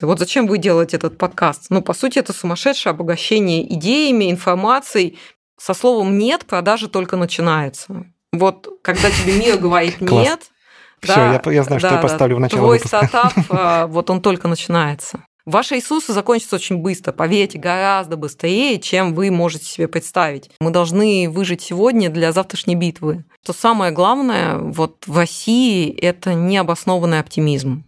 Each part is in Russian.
Вот зачем вы делаете этот подкаст? Ну, по сути, это сумасшедшее обогащение идеями, информацией. Со словом «нет» продажа только начинается. Вот когда тебе мир говорит «нет», все, да, я, я знаю, да, что я поставлю да, в начало Твой выпуска. стартап, а, вот он только начинается. Ваши Иисусы закончатся очень быстро, поверьте, гораздо быстрее, чем вы можете себе представить. Мы должны выжить сегодня для завтрашней битвы. То самое главное вот в России – это необоснованный оптимизм.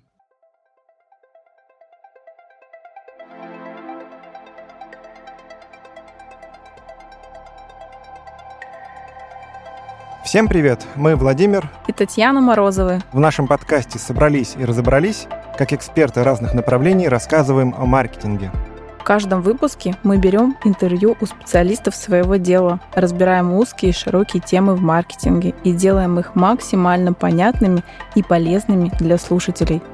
Всем привет! Мы Владимир и Татьяна Морозовы. В нашем подкасте «Собрались и разобрались» как эксперты разных направлений рассказываем о маркетинге. В каждом выпуске мы берем интервью у специалистов своего дела, разбираем узкие и широкие темы в маркетинге и делаем их максимально понятными и полезными для слушателей –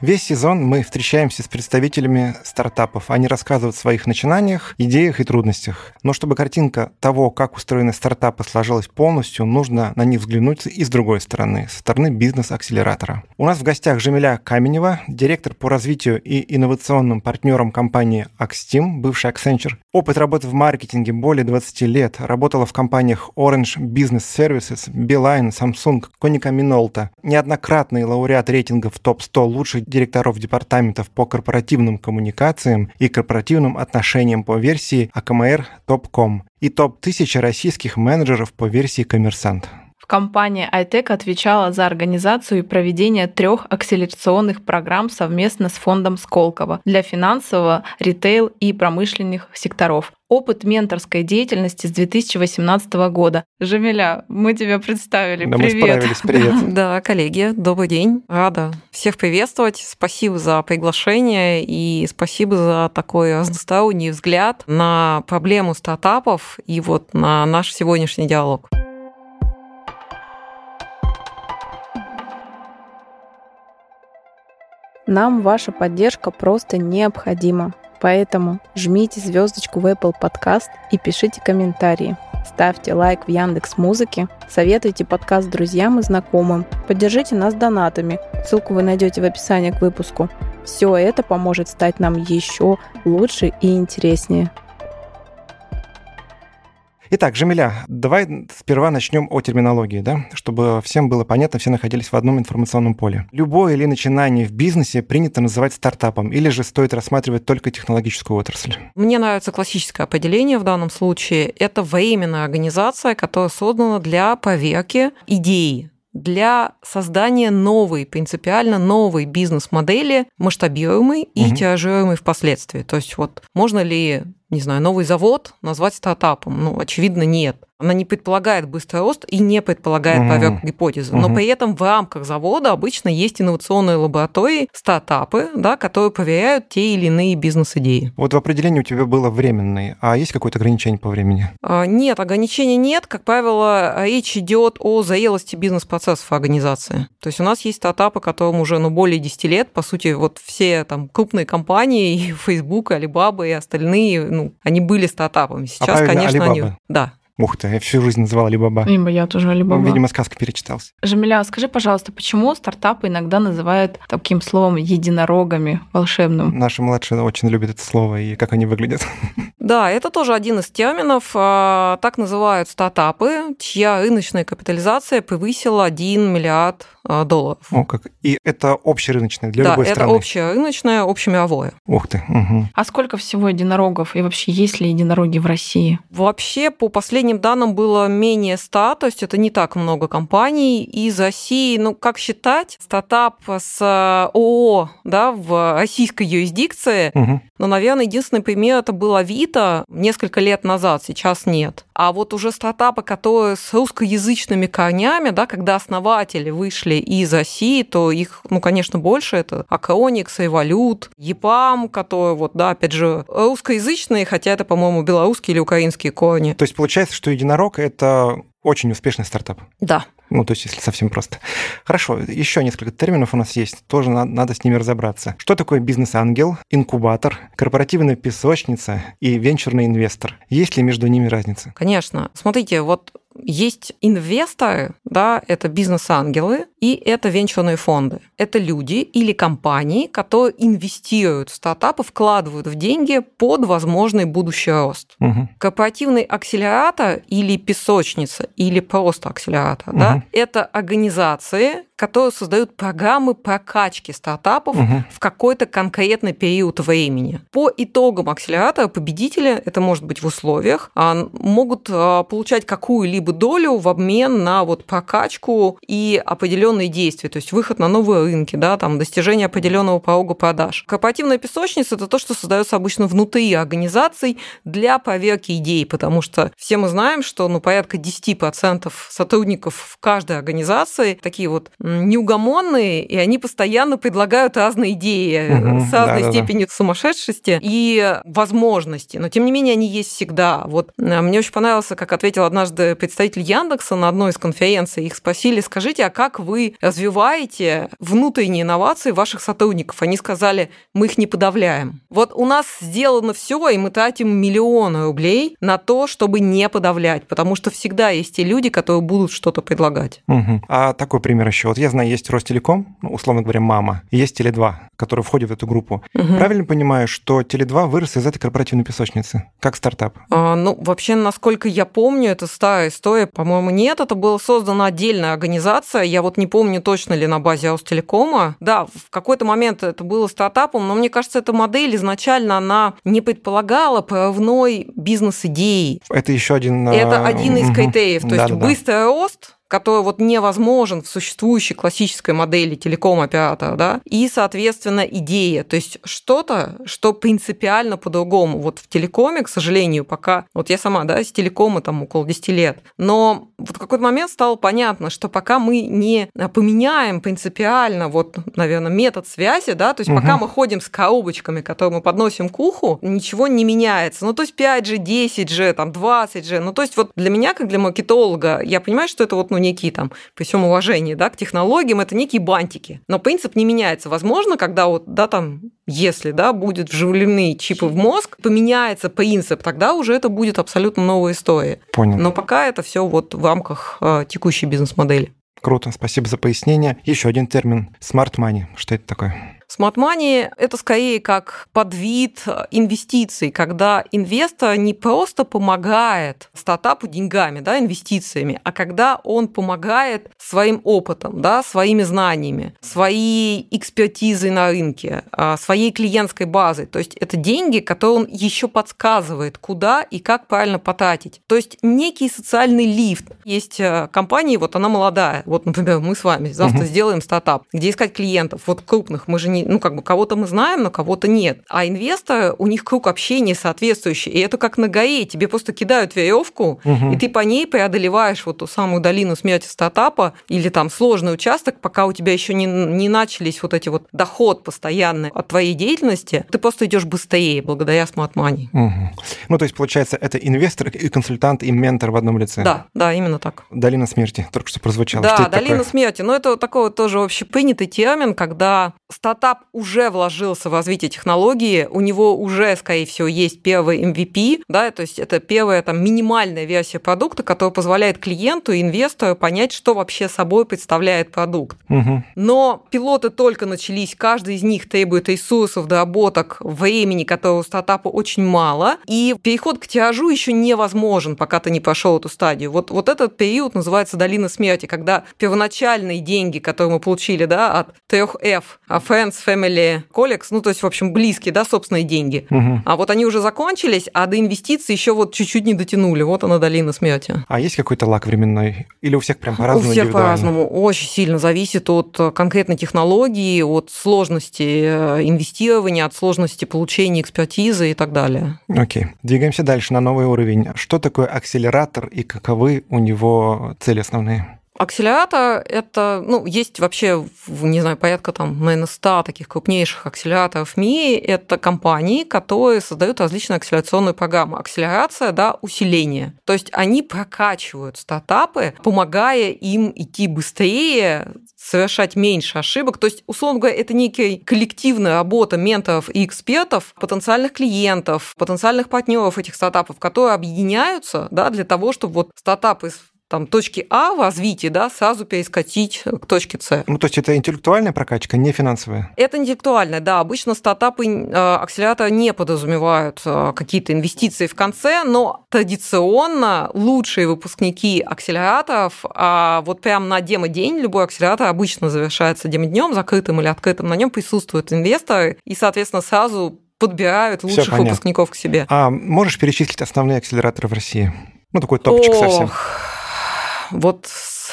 Весь сезон мы встречаемся с представителями стартапов. Они рассказывают о своих начинаниях, идеях и трудностях. Но чтобы картинка того, как устроены стартапы, сложилась полностью, нужно на них взглянуть и с другой стороны, со стороны бизнес-акселератора. У нас в гостях Жемиля Каменева, директор по развитию и инновационным партнером компании Axteam, бывший Accenture. Опыт работы в маркетинге более 20 лет. Работала в компаниях Orange Business Services, Beeline, Samsung, Konica Minolta. Неоднократный лауреат рейтингов топ-100 лучших директоров департаментов по корпоративным коммуникациям и корпоративным отношениям по версии АКМР Топком и топ-1000 российских менеджеров по версии Коммерсант компания iTech отвечала за организацию и проведение трех акселерационных программ совместно с фондом Сколково для финансового, ритейл и промышленных секторов. Опыт менторской деятельности с 2018 года. Жамиля, мы тебя представили. Да, привет. мы справились. Привет. Да, коллеги, добрый день. Рада всех приветствовать. Спасибо за приглашение и спасибо за такой разносторонний взгляд на проблему стартапов и вот на наш сегодняшний диалог. Нам ваша поддержка просто необходима. Поэтому жмите звездочку в Apple Podcast и пишите комментарии. Ставьте лайк в Яндекс Музыке, советуйте подкаст друзьям и знакомым, поддержите нас донатами. Ссылку вы найдете в описании к выпуску. Все это поможет стать нам еще лучше и интереснее. Итак, Жемиля, давай сперва начнем о терминологии, да, чтобы всем было понятно, все находились в одном информационном поле. Любое или начинание в бизнесе принято называть стартапом, или же стоит рассматривать только технологическую отрасль? Мне нравится классическое определение в данном случае. Это временная организация, которая создана для поверки идеи, для создания новой, принципиально новой бизнес-модели, масштабируемой и угу. тиражируемой впоследствии. То есть вот можно ли не знаю, новый завод назвать стартапом? Ну, очевидно, нет. Она не предполагает быстрый рост и не предполагает проверку гипотезы. Но угу. при этом в рамках завода обычно есть инновационные лаборатории, стартапы, да, которые проверяют те или иные бизнес-идеи. Вот в определении у тебя было временный, а есть какое-то ограничение по времени? А, нет, ограничений нет. Как правило, речь идет о зрелости бизнес-процессов организации. То есть у нас есть стартапы, которым уже ну, более 10 лет. По сути, вот все там крупные компании, и Facebook, Alibaba и остальные, ну, они были стартапами. Сейчас, а конечно, Alibaba. они... Да, Ух ты, я всю жизнь называл Алибаба. Либо я тоже Алибаба. Видимо, сказка перечитался. Жамиля, скажи, пожалуйста, почему стартапы иногда называют таким словом единорогами волшебным? Наши младшие очень любят это слово и как они выглядят. Да, это тоже один из терминов. А, так называют стартапы, чья рыночная капитализация превысила 1 миллиард а, долларов. О, как. И это общерыночное для да, любой это страны? Да, это общерыночное, общемировое. Ух ты. Угу. А сколько всего единорогов? И вообще, есть ли единороги в России? Вообще, по последним данным, было менее 100, то есть это не так много компаний. Из России, ну, как считать, стартап с э, ООО да, в российской юрисдикции, угу. ну, наверное, единственный пример это был Авито несколько лет назад, сейчас нет. А вот уже стартапы, которые с русскоязычными корнями, да, когда основатели вышли из России, то их, ну, конечно, больше. Это Акроникс, Эволют, ЕПАМ, которые, вот, да, опять же, русскоязычные, хотя это, по-моему, белорусские или украинские корни. То есть получается, что единорог – это очень успешный стартап. Да. Ну, то есть, если совсем просто. Хорошо, еще несколько терминов у нас есть, тоже надо, надо с ними разобраться. Что такое бизнес-ангел, инкубатор, корпоративная песочница и венчурный инвестор? Есть ли между ними разница? Конечно. Смотрите, вот есть инвесторы, да, это бизнес-ангелы, и это венчурные фонды. Это люди или компании, которые инвестируют в стартапы, вкладывают в деньги под возможный будущий рост. Угу. Корпоративный акселератор или песочница, или просто акселератор, угу. да, это организации, которые создают программы прокачки стартапов Угу. в какой-то конкретный период времени. По итогам акселератора победители, это может быть в условиях, а, могут а, получать какую-либо долю в обмен на вот прокачку и определенные действия, то есть выход на новые рынки, да, там достижение определенного порога продаж. Корпоративная песочница – это то, что создается обычно внутри организаций для проверки идей, потому что все мы знаем, что ну, порядка 10% сотрудников в каждой организации такие вот неугомонные, и они постоянно предлагают разные идеи Мгм, с разной да-да-да. степенью сумасшедшести и возможности. Но тем не менее они есть всегда. Вот э, мне очень понравилось, как ответил однажды представитель Яндекса на одной из конференций. Их спросили, скажите, а как вы развиваете внутренние инновации ваших сотрудников? Они сказали, мы их не подавляем. Вот у нас сделано все, и мы тратим миллионы рублей на то, чтобы не подавлять, потому что всегда есть те люди, которые будут что-то предлагать. Мгм. А такой пример еще. Вот я знаю, есть Ростелеком, ну, условно говоря, мама, и есть Теле2, который входит в эту группу. Мгм. Правильно понимаю, что Теле2 вырос из этой корпоративной песочницы, как стартап? А, Ну, вообще, насколько я помню, это старая история. По-моему, нет, это была создана отдельная организация. Я вот не помню точно ли на базе Аустелекома. Да, в какой-то момент это было стартапом, но мне кажется, эта модель изначально она не предполагала прорывной бизнес-идеи. Это еще один... а, Это один из мгм. критериев. То есть Да-да-да. быстрый рост, который вот невозможен в существующей классической модели телеком-оператора, да, и, соответственно, идея, то есть что-то, что принципиально по-другому. Вот в телекоме, к сожалению, пока, вот я сама, да, с телекома там около 10 лет, но вот в какой-то момент стало понятно, что пока мы не поменяем принципиально, вот, наверное, метод связи, да, то есть пока Мгм. мы ходим с коробочками, которые мы подносим к уху, ничего не меняется. Ну, то есть 5G, 10G, там 20G, ну, то есть вот для меня, как для маркетолога, я понимаю, что это вот, ну, некие там, при всем уважении, да, к технологиям, это некие бантики. Но принцип не меняется. Возможно, когда вот, да, там, если, да, будет вживлены чипы в мозг, поменяется принцип, тогда уже это будет абсолютно новая история. Понял. Но пока это все вот в рамках э, текущей бизнес-модели. Круто, спасибо за пояснение. Еще один термин – smart money. Что это такое? Smart Money – это скорее как подвид инвестиций, когда инвестор не просто помогает стартапу деньгами, да, инвестициями, а когда он помогает своим опытом, да, своими знаниями, своей экспертизой на рынке, а, своей клиентской базой. То есть это деньги, которые он еще подсказывает, куда и как правильно потратить. То есть некий социальный лифт. Есть э, компании, вот она молодая, вот, например, мы с вами завтра Мгм. сделаем стартап, где искать клиентов, вот крупных, мы же не, ну, как бы кого-то мы знаем, но кого-то нет. А инвесторы, у них круг общения соответствующий, и это как на горе, тебе просто кидают веревку, Мгм. и ты по ней преодолеваешь вот ту самую долину смерти стартапа или там сложный участок, пока у тебя еще не, не начались вот эти вот доход постоянный от твоей деятельности, ты просто идешь быстрее благодаря Smart Money. Мгм. Ну, то есть, получается, это инвестор и консультант, и ментор в одном лице. Да, да, именно так. Долина смерти, только что прозвучало. Да, Что долина такое? смерти. Но это такой вот тоже общепринятый термин, когда стартап уже вложился в развитие технологии, у него уже, скорее всего, есть первый MVP, да, то есть это первая там минимальная версия продукта, которая позволяет клиенту и инвестору понять, что вообще собой представляет продукт. Мгм. Но пилоты только начались, каждый из них требует ресурсов, доработок, времени, которого у стартапа очень мало, и переход к тиражу еще невозможен, пока ты не прошел эту стадию. Вот, вот этот период называется долина смерти, когда первоначальные деньги, которые мы получили да, от трех F, а Friends, Family, Colleagues, ну то есть, в общем, близкие, да, собственные деньги, Мгм. а вот они уже закончились, а до инвестиций еще вот чуть-чуть не дотянули. Вот она долина смерти. А есть какой-то лак временной? Или у всех прям У по-разному всех индивидуально? по-разному. Очень сильно зависит от э, конкретной технологии, от сложности э, инвестирования, от сложности получения экспертизы и так далее. Окей. Двигаемся дальше на новый уровень. Что такое акселератор и каковы у него цели основные? Акселератор – это, ну, есть вообще, не знаю, порядка там, наверное, 100 таких крупнейших акселераторов в мире. Это компании, которые создают различные акселерационные программы. Акселерация, да, усиление. То есть они прокачивают стартапы, помогая им идти быстрее, совершать меньше ошибок. То есть, условно говоря, это некая коллективная работа менторов и экспертов, потенциальных клиентов, потенциальных партнеров этих стартапов, которые объединяются да, для того, чтобы вот стартап из там, точки А в развитии, да, сразу перескочить к точке С. Ну, то есть это интеллектуальная прокачка, не финансовая? Это интеллектуальная, да. Обычно стартапы э, акселератора не подразумевают э, какие-то инвестиции в конце, но традиционно лучшие выпускники акселераторов, а вот прям на демо-день любой акселератор обычно завершается демо-днем, закрытым или открытым, на нем присутствуют инвесторы, и, соответственно, сразу подбирают лучших выпускников к себе. А можешь перечислить основные акселераторы в России? Ну, такой топчик Ох, совсем. Вот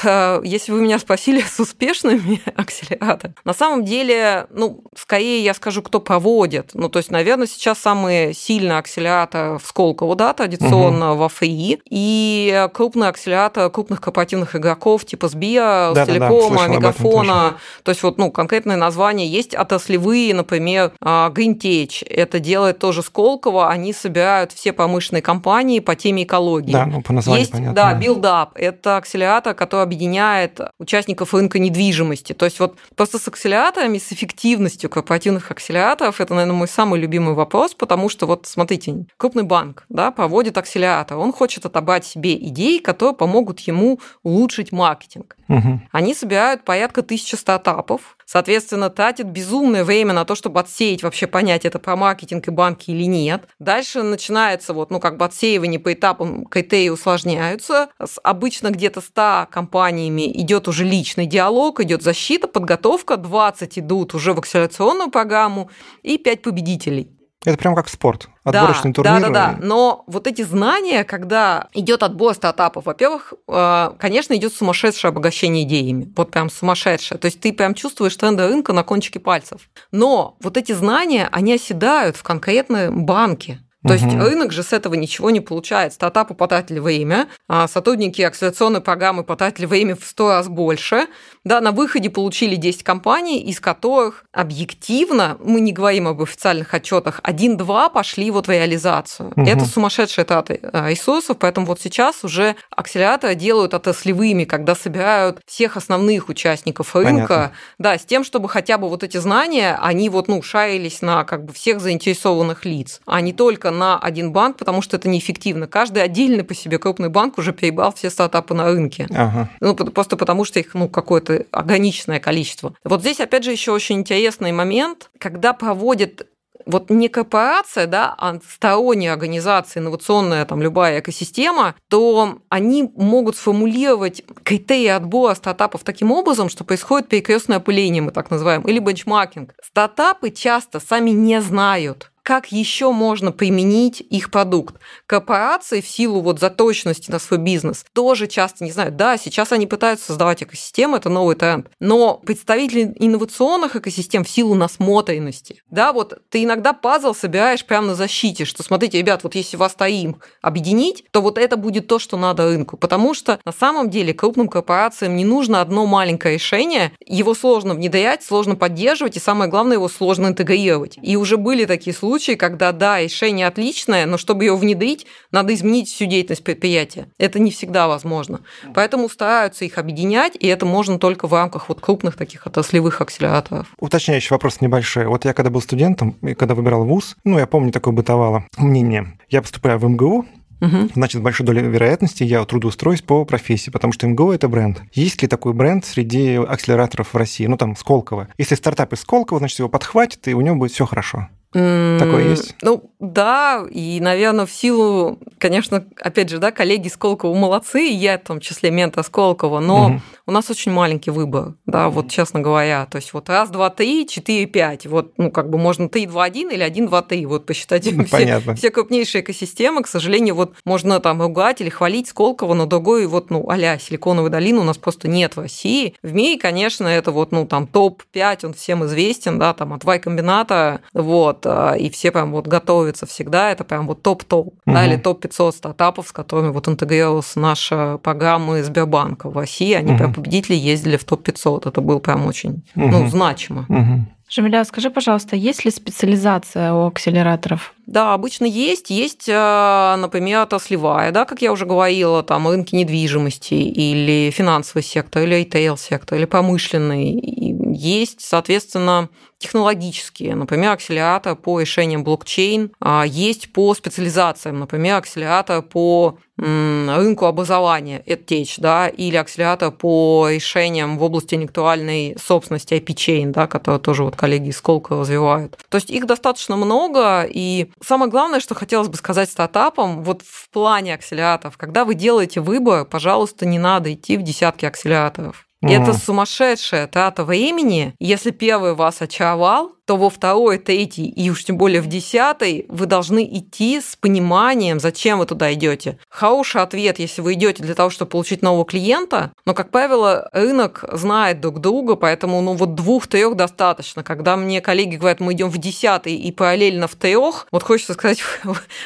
Э, если вы меня спросили с успешными акселераторами, на самом деле, ну, скорее я скажу, кто проводит. Ну, то есть, наверное, сейчас самый сильный акселератор в Сколково, да, традиционно угу. во ФРИ, и крупный акселератор крупных корпоративных игроков типа СБИА, да, Телекома, да, да. Мегафона. То есть, вот, ну, конкретное название есть отраслевые, например, а, GreenTech. Это делает тоже Сколково, они собирают все промышленные компании по теме экологии. Да, ну, по названию есть, понятно. Да, Up. Это акселератор, который объединяет участников рынка недвижимости. То есть вот просто с акселераторами, с эффективностью корпоративных акселераторов, это, наверное, мой самый любимый вопрос, потому что вот смотрите, крупный банк да, проводит акселератор, он хочет отобрать себе идеи, которые помогут ему улучшить маркетинг. Угу. Они собирают порядка тысячи стартапов, Соответственно, тратит безумное время на то, чтобы отсеять, вообще понять, это про маркетинг и банки или нет. Дальше начинается вот, ну, как бы отсеивание по этапам, критерии усложняются. С обычно где-то 100 компаниями идет уже личный диалог, идет защита, подготовка, 20 идут уже в акселерационную программу и 5 победителей. Это прям как спорт, отборочный да, турнир. Да, да, да. Но вот эти знания, когда идет отбор стартапов, во-первых, э, конечно, идет сумасшедшее обогащение идеями. Вот прям сумасшедшее. То есть ты прям чувствуешь тренды рынка на кончике пальцев. Но вот эти знания, они оседают в конкретном банке. То угу. есть рынок же с этого ничего не получает. Стартапы потратили время, а сотрудники акселерационной программы потратили время в 100 раз больше. Да, на выходе получили 10 компаний, из которых объективно, мы не говорим об официальных отчетах, 1-2 пошли вот в реализацию. Угу. Это сумасшедшие траты а, ресурсов, поэтому вот сейчас уже акселераторы делают отраслевыми, когда собирают всех основных участников рынка, Понятно. да, с тем, чтобы хотя бы вот эти знания, они вот, ну, шарились на как бы всех заинтересованных лиц, а не только только на один банк, потому что это неэффективно. Каждый отдельный по себе крупный банк уже перебрал все стартапы на рынке. Ага. Ну, просто потому что их ну, какое-то ограниченное количество. Вот здесь, опять же, еще очень интересный момент, когда проводят вот не корпорация, да, а сторонняя организация, инновационная там любая экосистема, то они могут сформулировать критерии отбора стартапов таким образом, что происходит перекрестное опыление, мы так называем, или бенчмаркинг. Стартапы часто сами не знают, как еще можно применить их продукт. Корпорации в силу вот заточенности на свой бизнес тоже часто не знают. Да, сейчас они пытаются создавать экосистемы, это новый тренд, но представители инновационных экосистем в силу насмотренности, да, вот ты иногда пазл собираешь прямо на защите, что смотрите, ребят, вот если вас стоим объединить, то вот это будет то, что надо рынку, потому что на самом деле крупным корпорациям не нужно одно маленькое решение, его сложно внедрять, сложно поддерживать, и самое главное, его сложно интегрировать. И уже были такие случаи, случаи, когда, да, решение отличное, но чтобы его внедрить, надо изменить всю деятельность предприятия. Это не всегда возможно. Поэтому стараются их объединять, и это можно только в рамках вот крупных таких отраслевых акселераторов. Уточняющий вопрос небольшой. Вот я когда был студентом, и когда выбирал вуз, ну, я помню, такое бытовало мнение. Я поступаю в МГУ, Угу. Значит, большой долей вероятности я трудоустроюсь по профессии, потому что МГУ – это бренд. Есть ли такой бренд среди акселераторов в России? Ну, там, Сколково. Если стартап из Сколково, значит, его подхватит, и у него будет все хорошо. Такое есть? Ну, да, и, наверное, в силу, конечно, опять же, да, коллеги Сколково молодцы, и я в том числе мента Сколково, но угу. у нас очень маленький выбор, да, вот честно говоря. То есть вот раз, два, три, четыре, пять. Вот, ну, как бы можно три, два, один или один, два, три. Вот посчитать ну, все, все крупнейшие экосистемы. К сожалению, вот можно там ругать или хвалить Сколково, но другой вот, ну, а Силиконовой долины у нас просто нет в России. В мире, конечно, это вот, ну, там топ-5, он всем известен, да, там от Y-комбината, вот, вот, а, и все прям вот готовятся всегда, это прям вот топ-топ, угу. да, или топ-500 стартапов, с которыми вот интегрировалась наша программа Сбербанка в России, они угу. прям победители ездили в топ-500, это было прям очень, угу. ну, значимо. Угу. Жамиля, скажи, пожалуйста, есть ли специализация у акселераторов? Да, обычно есть. Есть, а, например, отраслевая, да, как я уже говорила, там рынки недвижимости или финансовый сектор, или ритейл-сектор, или промышленный, Есть, соответственно, технологические, например, акселератор по решениям блокчейн, а есть по специализациям, например, акселератор по рынку образования, EdTech, да, или акселератор по решениям в области интеллектуальной собственности IP-Chain, да, которые тоже вот коллеги из Сколково развивают. То есть их достаточно много, и самое главное, что хотелось бы сказать стартапам, вот в плане акселераторов, когда вы делаете выбор, пожалуйста, не надо идти в десятки акселераторов. Mm. Это сумасшедшая трата времени. Если первый вас очаровал, то во второй, третий и уж тем более в десятый вы должны идти с пониманием, зачем вы туда идете. Хороший ответ, если вы идете для того, чтобы получить нового клиента, но, как правило, рынок знает друг друга, поэтому ну вот двух-трех достаточно. Когда мне коллеги говорят, мы идем в десятый и параллельно в трех, вот хочется сказать,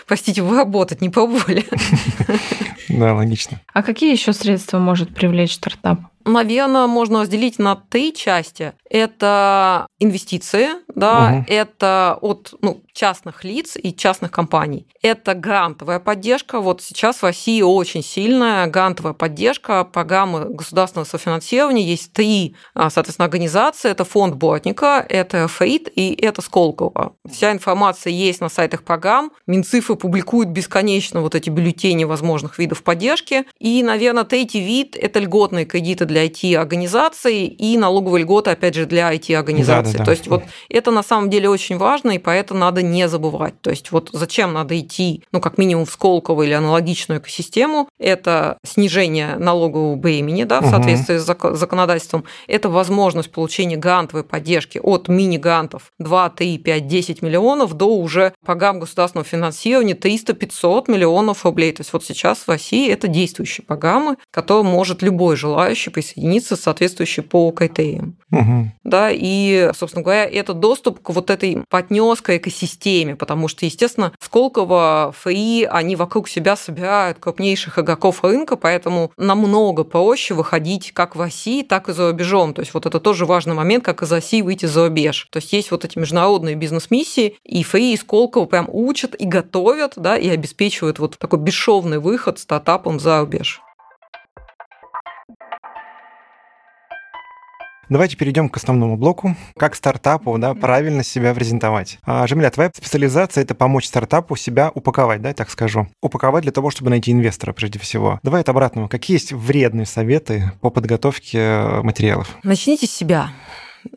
простите, вы работать не пробовали. Да, логично. А какие еще средства может привлечь стартап? Наверное, можно разделить на три части. Это инвестиции, да, угу. это от ну, частных лиц и частных компаний. Это грантовая поддержка. Вот сейчас в России очень сильная грантовая поддержка, программы государственного софинансирования. Есть три, а, соответственно, организации. Это фонд Бортника, это ФРИД и это Сколково. Вся информация есть на сайтах программ. Минцифры публикуют бесконечно вот эти бюллетени возможных видов поддержки. И, наверное, третий вид – это льготные кредиты для IT-организаций и налоговые льготы, опять же, для IT-организаций. Да, да, да. То есть вот это на самом деле очень важно, и поэтому надо не забывать. То есть вот зачем надо идти, ну, как минимум в Сколково или аналогичную экосистему, это снижение налогового бремени, да, в соответствии угу. с законодательством, это возможность получения грантовой поддержки от мини-грантов 2, 3, 5, 10 миллионов до уже программ государственного финансирования 300-500 миллионов рублей. То есть вот сейчас в России это действующие программы, которые может любой желающий присоединиться соответствующий по критериям. Угу. Да, и, собственно говоря, это доступ к вот этой партнерской экосистеме, потому что, естественно, Сколково, ФИ, они вокруг себя собирают крупнейших игроков рынка, поэтому намного проще выходить как в России, так и за рубежом. То есть вот это тоже важный момент, как из России выйти за рубеж. То есть есть вот эти международные бизнес-миссии, и ФИ, и Сколково прям учат и готовят, да, и обеспечивают вот такой бесшовный выход стартапом за рубеж. Давайте перейдем к основному блоку. Как стартапу да, правильно себя презентовать. А, Жемля, твоя специализация — это помочь стартапу себя упаковать, да, так скажу. Упаковать для того, чтобы найти инвестора прежде всего. Давай от обратного. Какие есть вредные советы по подготовке э, материалов? Начните с себя.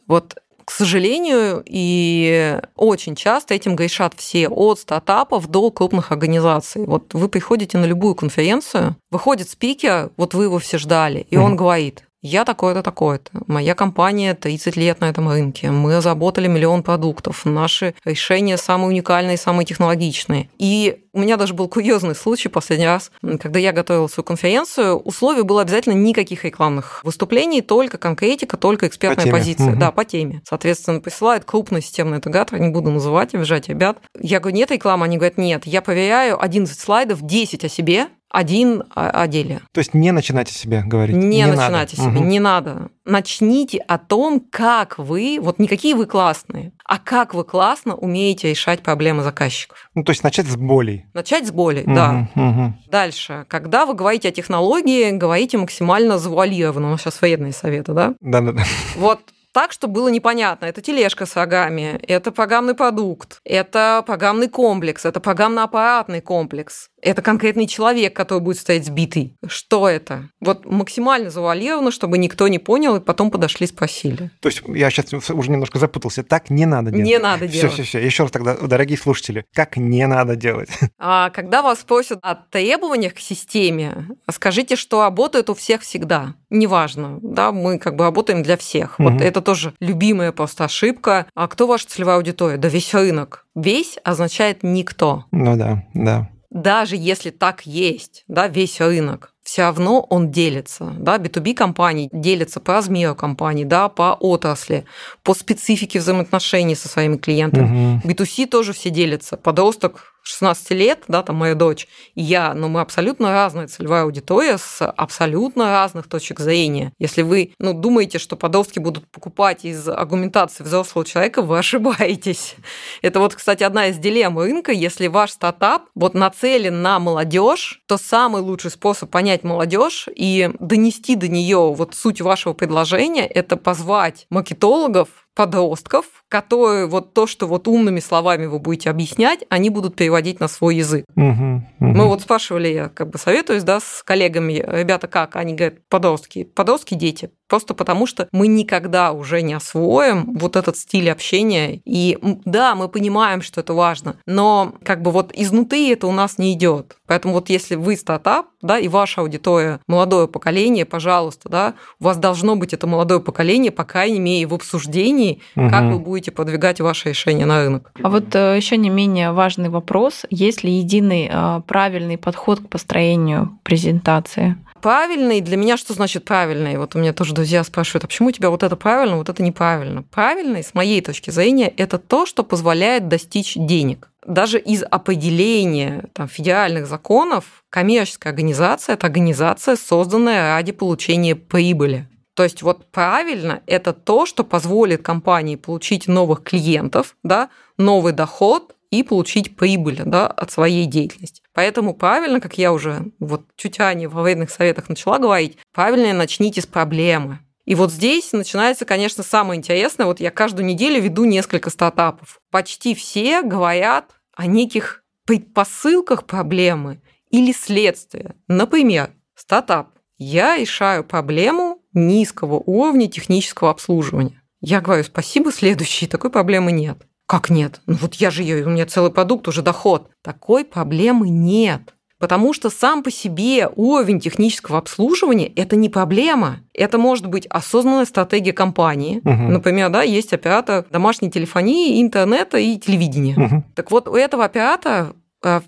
Вот к сожалению, и очень часто этим грешат все, от стартапов до крупных организаций. Вот вы приходите на любую конференцию, выходит спикер, вот вы его все ждали, и mm-hmm. он говорит, я такое-то, такое-то. Моя компания 30 лет на этом рынке. Мы разработали миллион продуктов. Наши решения самые уникальные, самые технологичные. И у меня даже был курьезный случай последний раз, когда я готовила свою конференцию. Условие было обязательно никаких рекламных выступлений, только конкретика, только экспертная по позиция. Угу. Да, по теме. Соответственно, присылает крупный системный интегратор, не буду называть, обижать ребят. Я говорю, нет рекламы? Они говорят, нет. Я проверяю 11 слайдов, 10 о себе, один о деле. То есть не начинайте себе говорить. Не, не начинайте надо. себе, угу. не надо. Начните о том, как вы, вот не какие вы классные, а как вы классно умеете решать проблемы заказчиков. Ну, то есть начать с болей. Начать с боли, угу, да. Угу. Дальше. Когда вы говорите о технологии, говорите максимально завуалированно. У нас сейчас вредные советы, да? Да-да-да. Вот так, чтобы было непонятно. Это тележка с рогами, это программный продукт, это программный комплекс, это программно-аппаратный комплекс, это конкретный человек, который будет стоять сбитый. Что это? Вот максимально завуалировано, чтобы никто не понял, и потом подошли, спросили. То есть я сейчас уже немножко запутался. Так не надо делать. Не надо делать. Все, все, все. Еще раз тогда, дорогие слушатели, как не надо делать? А когда вас спросят о требованиях к системе, скажите, что работает у всех всегда. Неважно, да, мы как бы работаем для всех. Угу. Вот это тоже любимая просто ошибка. А кто ваша целевая аудитория? Да весь рынок. Весь означает никто. Ну да, да. Даже если так есть, да, весь рынок, все равно он делится. Да? B2B компании делятся по размеру компании, да, по отрасли, по специфике взаимоотношений со своими клиентами. Угу. B2C тоже все делятся. Подросток 16 лет, да, там моя дочь, и я, но мы абсолютно разная целевая аудитория с абсолютно разных точек зрения. Если вы, ну, думаете, что подростки будут покупать из аргументации взрослого человека, вы ошибаетесь. Это вот, кстати, одна из дилемм рынка. Если ваш стартап вот нацелен на молодежь, то самый лучший способ понять молодежь и донести до нее вот суть вашего предложения – это позвать маркетологов, подростков, которые вот то, что вот умными словами вы будете объяснять, они будут переводить на свой язык. Угу, угу. Мы вот спрашивали, я как бы советуюсь, да, с коллегами, ребята, как? Они говорят, подростки, подростки, дети. Просто потому что мы никогда уже не освоим вот этот стиль общения. И да, мы понимаем, что это важно, но как бы вот изнутри это у нас не идет. Поэтому вот если вы стартап, да, и ваша аудитория молодое поколение, пожалуйста, да, у вас должно быть это молодое поколение, по крайней мере, в обсуждении, угу. как вы будете продвигать ваше решение на рынок. А вот э, еще не менее важный вопрос: есть ли единый э, правильный подход к построению презентации? Правильный для меня что значит правильный? Вот у меня тоже друзья спрашивают, а почему у тебя вот это правильно, вот это неправильно? Правильный, с моей точки зрения, это то, что позволяет достичь денег. Даже из определения там, федеральных законов коммерческая организация – это организация, созданная ради получения прибыли. То есть вот правильно это то, что позволит компании получить новых клиентов, да, новый доход и получить прибыль да, от своей деятельности. Поэтому правильно, как я уже вот чуть ранее в вредных советах начала говорить, правильно начните с проблемы. И вот здесь начинается, конечно, самое интересное. Вот я каждую неделю веду несколько стартапов. Почти все говорят о неких предпосылках проблемы или следствия. Например, стартап. Я решаю проблему низкого уровня технического обслуживания. Я говорю, спасибо, следующий, такой проблемы нет. Как нет? Ну вот я же ее, у меня целый продукт, уже доход. Такой проблемы нет. Потому что сам по себе уровень технического обслуживания – это не проблема. Это может быть осознанная стратегия компании. Угу. Например, да, есть оператор домашней телефонии, интернета и телевидения. Угу. Так вот, у этого оператора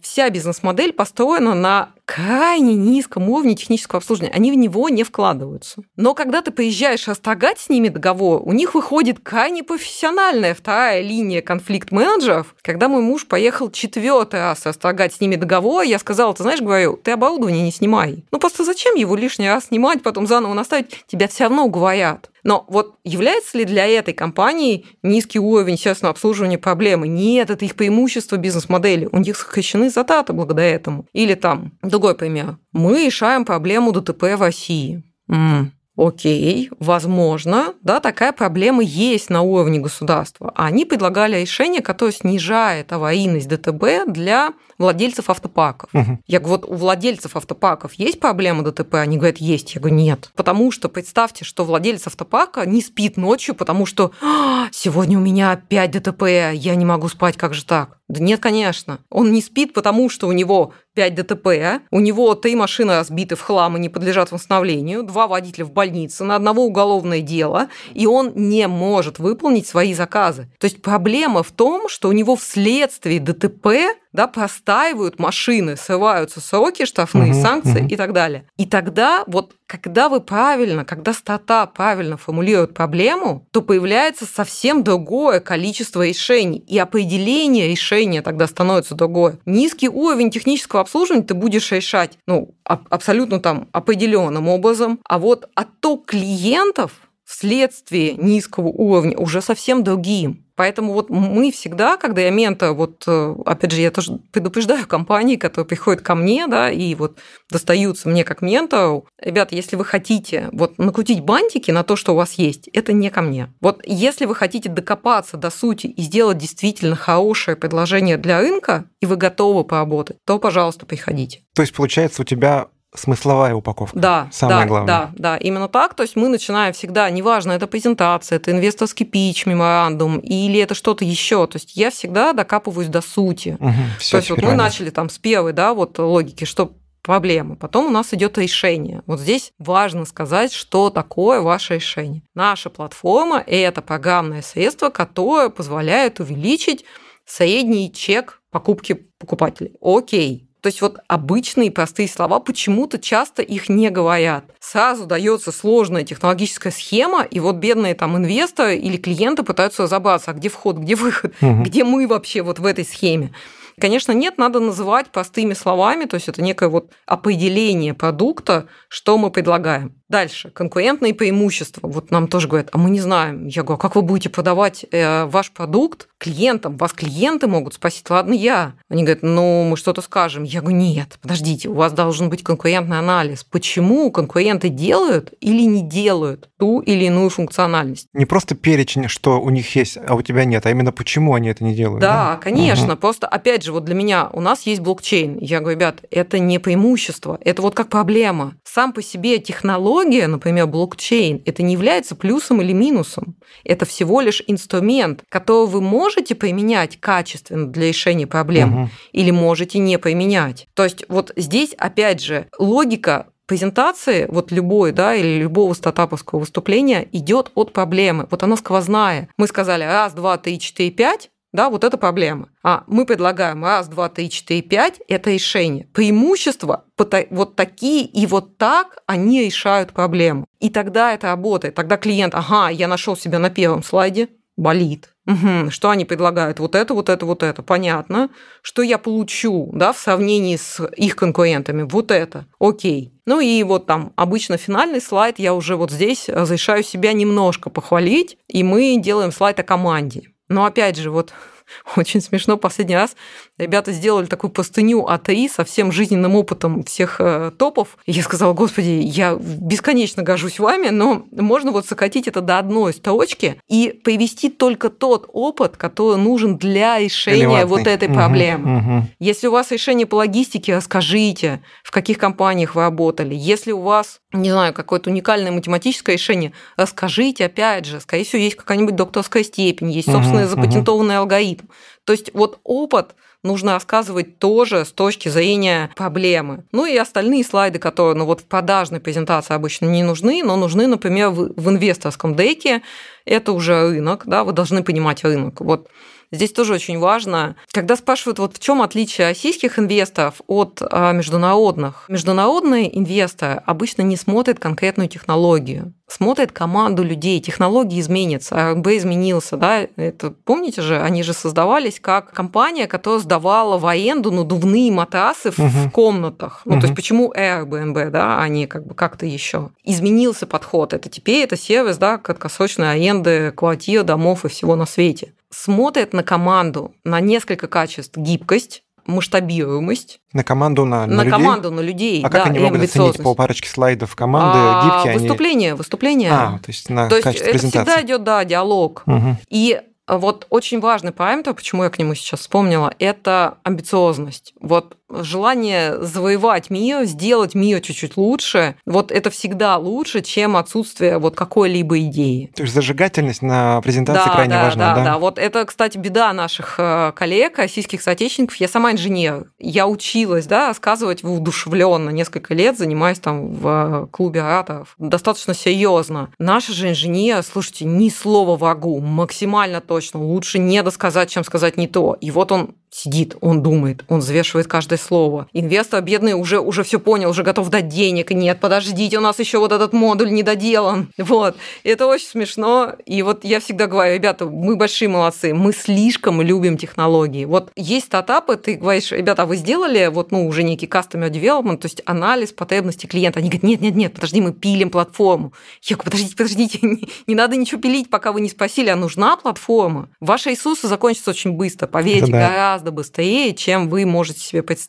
вся бизнес-модель построена на крайне низком уровне технического обслуживания. Они в него не вкладываются. Но когда ты приезжаешь расторгать с ними договор, у них выходит крайне профессиональная вторая линия конфликт-менеджеров. Когда мой муж поехал четвертый раз расторгать с ними договор, я сказала, ты знаешь, говорю, ты оборудование не снимай. Ну просто зачем его лишний раз снимать, потом заново наставить? Тебя все равно уговорят. Но вот является ли для этой компании низкий уровень сервисного обслуживания проблемы? Нет, это их преимущество бизнес-модели. У них сокращены затраты благодаря этому. Или там другой пример. Мы решаем проблему ДТП в России. М-м. Окей, возможно, да, такая проблема есть на уровне государства. Они предлагали решение, которое снижает аварийность ДТБ для владельцев автопарков. Угу. Я говорю, вот у владельцев автопарков есть проблема ДТП? Они говорят, есть. Я говорю, нет. Потому что представьте, что владелец автопарка не спит ночью, потому что «А, сегодня у меня опять ДТП, я не могу спать, как же так? Да нет, конечно. Он не спит, потому что у него 5 ДТП, у него три машины разбиты в хлам и не подлежат восстановлению, два водителя в больнице, на одного уголовное дело, и он не может выполнить свои заказы. То есть проблема в том, что у него вследствие ДТП да, простаивают машины, срываются сроки штрафные, угу, санкции угу. и так далее. И тогда вот когда вы правильно, когда стартап правильно формулирует проблему, то появляется совсем другое количество решений, и определение решения тогда становится другое. Низкий уровень технического обслуживания ты будешь решать, ну, абсолютно там определенным образом, а вот отток клиентов вследствие низкого уровня уже совсем другим. Поэтому вот мы всегда, когда я мента, вот э, опять же, я тоже предупреждаю компании, которые приходят ко мне, да, и вот достаются мне как ментору, ребята, если вы хотите вот накрутить бантики на то, что у вас есть, это не ко мне. Вот если вы хотите докопаться до сути и сделать действительно хорошее предложение для рынка, и вы готовы поработать, то, пожалуйста, приходите. То есть, получается, у тебя смысловая упаковка. Да, самое да, главное. Да, да, именно так. То есть мы начинаем всегда, неважно, это презентация, это инвесторский пич, меморандум или это что-то еще. То есть я всегда докапываюсь до сути. Угу, То есть вот мы начали там с первой, да, вот логики, что проблемы. Потом у нас идет решение. Вот здесь важно сказать, что такое ваше решение. Наша платформа – это программное средство, которое позволяет увеличить средний чек покупки покупателей. Окей, то есть вот обычные простые слова, почему-то часто их не говорят. Сразу дается сложная технологическая схема, и вот бедные там инвесторы или клиенты пытаются разобраться, а где вход, где выход, угу. где мы вообще вот в этой схеме. Конечно, нет, надо называть простыми словами, то есть это некое вот определение продукта, что мы предлагаем. Дальше. Конкурентные преимущества. Вот нам тоже говорят, а мы не знаем. Я говорю, а как вы будете продавать э, ваш продукт клиентам? Вас клиенты могут спросить, ладно, я. Они говорят, ну, мы что-то скажем. Я говорю, нет, подождите, у вас должен быть конкурентный анализ. Почему конкуренты делают или не делают ту или иную функциональность? Не просто перечень, что у них есть, а у тебя нет, а именно почему они это не делают. Да, да? конечно. Угу. Просто, опять же, вот для меня у нас есть блокчейн. Я говорю, ребят, это не преимущество, это вот как проблема. Сам по себе технология технология, например, блокчейн, это не является плюсом или минусом. Это всего лишь инструмент, который вы можете применять качественно для решения проблем угу. или можете не применять. То есть вот здесь, опять же, логика презентации, вот любой, да, или любого стартаповского выступления идет от проблемы. Вот она сквозная. Мы сказали раз, два, три, четыре, пять, да, вот это проблема. А мы предлагаем раз, два, три, четыре, пять – это решение. Преимущества вот такие и вот так они решают проблему. И тогда это работает. Тогда клиент, ага, я нашел себя на первом слайде, болит. Угу. Что они предлагают? Вот это, вот это, вот это. Понятно. Что я получу да, в сравнении с их конкурентами? Вот это. Окей. Ну и вот там обычно финальный слайд я уже вот здесь разрешаю себя немножко похвалить, и мы делаем слайд о команде. Но опять же, вот очень смешно. Последний раз ребята сделали такую простыню АТИ со всем жизненным опытом всех э, топов. И я сказала, господи, я бесконечно гожусь вами, но можно вот сократить это до одной строчки и привести только тот опыт, который нужен для решения вот этой проблемы. Угу, угу. Если у вас решение по логистике, расскажите, в каких компаниях вы работали. Если у вас, не знаю, какое-то уникальное математическое решение, расскажите, опять же, скорее всего, есть какая-нибудь докторская степень, есть собственный угу, запатентованный угу. алгоритм. То есть вот опыт нужно рассказывать тоже с точки зрения проблемы. Ну и остальные слайды, которые ну, вот в продажной презентации обычно не нужны, но нужны, например, в, в инвесторском деке. Это уже рынок, да, вы должны понимать рынок. Вот Здесь тоже очень важно, когда спрашивают, вот в чем отличие российских инвесторов от а, международных. Международные инвесторы обычно не смотрят конкретную технологию, смотрят команду людей, технологии изменятся, АРБ изменился, да, это помните же, они же создавались как компания, которая сдавала в аренду надувные матрасы угу. в комнатах. Ну, угу. то есть почему Airbnb, да, а не как бы как-то еще. Изменился подход. Это теперь это сервис, да, краткосрочной аренды квартир, домов и всего на свете смотрят на команду на несколько качеств. Гибкость, масштабируемость. На команду, на, на, на людей? команду, на людей. А да, как они могут оценить по парочке слайдов команды, а, гибкие Выступление, они... выступление. А, то есть на то качество есть презентации. это всегда идет, да, диалог. Угу. И вот очень важный параметр, почему я к нему сейчас вспомнила, это амбициозность. Вот желание завоевать мир, сделать мир чуть-чуть лучше, вот это всегда лучше, чем отсутствие вот какой-либо идеи. То есть зажигательность на презентации да, крайне да, важна, да? Да, да. Вот это, кстати, беда наших э, коллег, российских соотечественников. Я сама инженер. Я училась, да, рассказывать воодушевленно несколько лет, занимаюсь там в э, клубе ораторов. Достаточно серьезно. Наши же инженеры, слушайте, ни слова врагу, максимально точно. Лучше не досказать, чем сказать не то. И вот он сидит, он думает, он взвешивает каждое слово. Инвестор бедный уже, уже все понял, уже готов дать денег. Нет, подождите, у нас еще вот этот модуль не доделан. Вот. Это очень смешно. И вот я всегда говорю, ребята, мы большие молодцы, мы слишком любим технологии. Вот есть стартапы, ты говоришь, ребята, а вы сделали вот, ну, уже некий customer development, то есть анализ потребностей клиента. Они говорят, нет, нет, нет, подожди, мы пилим платформу. Я говорю, подождите, подождите, не, не надо ничего пилить, пока вы не спросили, а нужна платформа? Ваши Иисусы закончатся очень быстро, поверьте, да. гораздо быстрее, чем вы можете себе представить.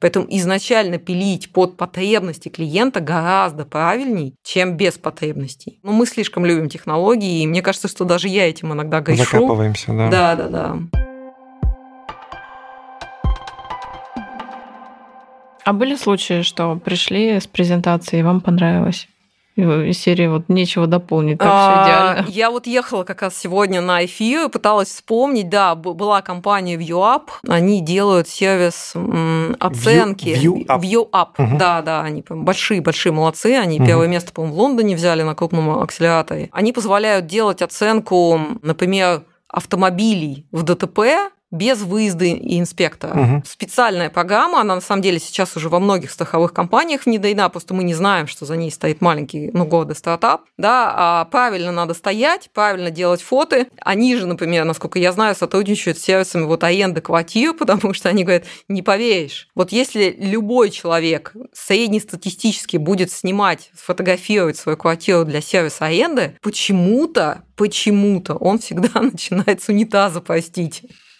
Поэтому изначально пилить под потребности клиента гораздо правильней, чем без потребностей. Но мы слишком любим технологии, и мне кажется, что даже я этим иногда грешу. Закапываемся, да. Да, да, да. А были случаи, что пришли с презентацией и вам понравилось? Из серии вот нечего дополнить, так а, все идеально. Я вот ехала как раз сегодня на эфир, пыталась вспомнить, да, была компания ViewUp, они делают сервис оценки. ViewUp. ViewUp, угу. да, да, они большие-большие молодцы, они угу. первое место, по-моему, в Лондоне взяли на крупном акселераторе. Они позволяют делать оценку, например, автомобилей в ДТП без выезда и инспектора. Угу. Специальная программа, она на самом деле сейчас уже во многих страховых компаниях внедрена, просто мы не знаем, что за ней стоит маленький, ну, годы стартап. Да, а правильно надо стоять, правильно делать фото. Они же, например, насколько я знаю, сотрудничают с сервисами вот аренды квартир, потому что они говорят, не поверишь, вот если любой человек среднестатистически будет снимать, сфотографировать свою квартиру для сервиса аренды, почему-то, почему-то он всегда начинает с унитаза, простите.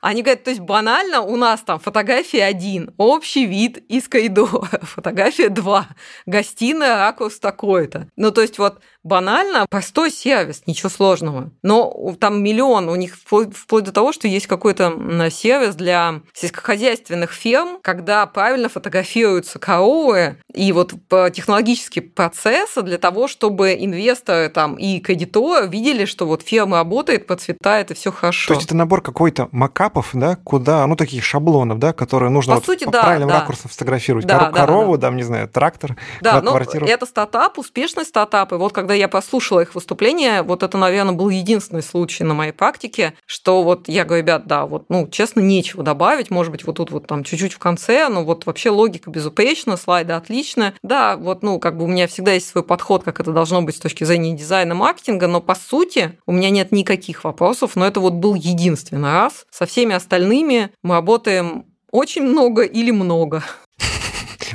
Они говорят, то есть банально у нас там фотография один, общий вид из коридора, фотография два, гостиная, ракурс такой-то. Ну, то есть вот банально простой сервис, ничего сложного. Но там миллион, у них вплоть, до того, что есть какой-то сервис для сельскохозяйственных ферм, когда правильно фотографируются коровы и вот технологические процессы для того, чтобы инвесторы там и кредиторы видели, что вот ферма работает, процветает и все хорошо. То есть это набор какой-то макапов, да, куда, ну, таких шаблонов, да, которые нужно по, вот сути, по да, правильным да. ракурсам сфотографировать. Да, Кор- да, корову, да. там, не знаю, трактор, да, ну, квартиру. это стартап, успешный стартап. И вот когда я послушала их выступление, вот это, наверное, был единственный случай на моей практике, что вот я говорю, ребят, да, вот, ну, честно, нечего добавить, может быть, вот тут вот там чуть-чуть в конце, но вот вообще логика безупречна, слайды отличные. Да, вот, ну, как бы у меня всегда есть свой подход, как это должно быть с точки зрения дизайна, маркетинга, но по сути у меня нет никаких вопросов, но это вот был единственный раз. Со всеми остальными мы работаем очень много или много.